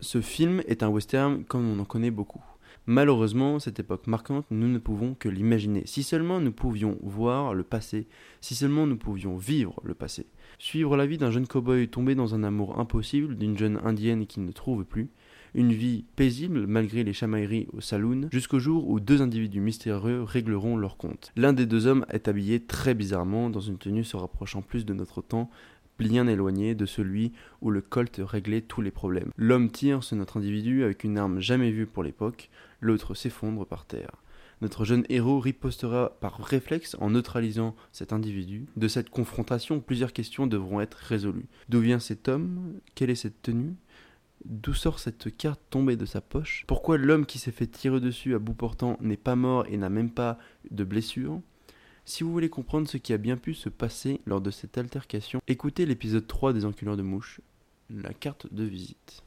Ce film est un western comme on en connaît beaucoup. Malheureusement, cette époque marquante, nous ne pouvons que l'imaginer. Si seulement nous pouvions voir le passé, si seulement nous pouvions vivre le passé. Suivre la vie d'un jeune cow-boy tombé dans un amour impossible, d'une jeune indienne qui ne trouve plus, une vie paisible malgré les chamailleries au saloon, jusqu'au jour où deux individus mystérieux régleront leur compte. L'un des deux hommes est habillé très bizarrement, dans une tenue se rapprochant plus de notre temps, bien éloigné de celui où le Colt réglait tous les problèmes. L'homme tire sur notre individu avec une arme jamais vue pour l'époque, l'autre s'effondre par terre. Notre jeune héros ripostera par réflexe en neutralisant cet individu. De cette confrontation, plusieurs questions devront être résolues. D'où vient cet homme? Quelle est cette tenue? D'où sort cette carte tombée de sa poche? Pourquoi l'homme qui s'est fait tirer dessus à bout portant n'est pas mort et n'a même pas de blessure? Si vous voulez comprendre ce qui a bien pu se passer lors de cette altercation, écoutez l'épisode 3 des enculeurs de mouches, la carte de visite.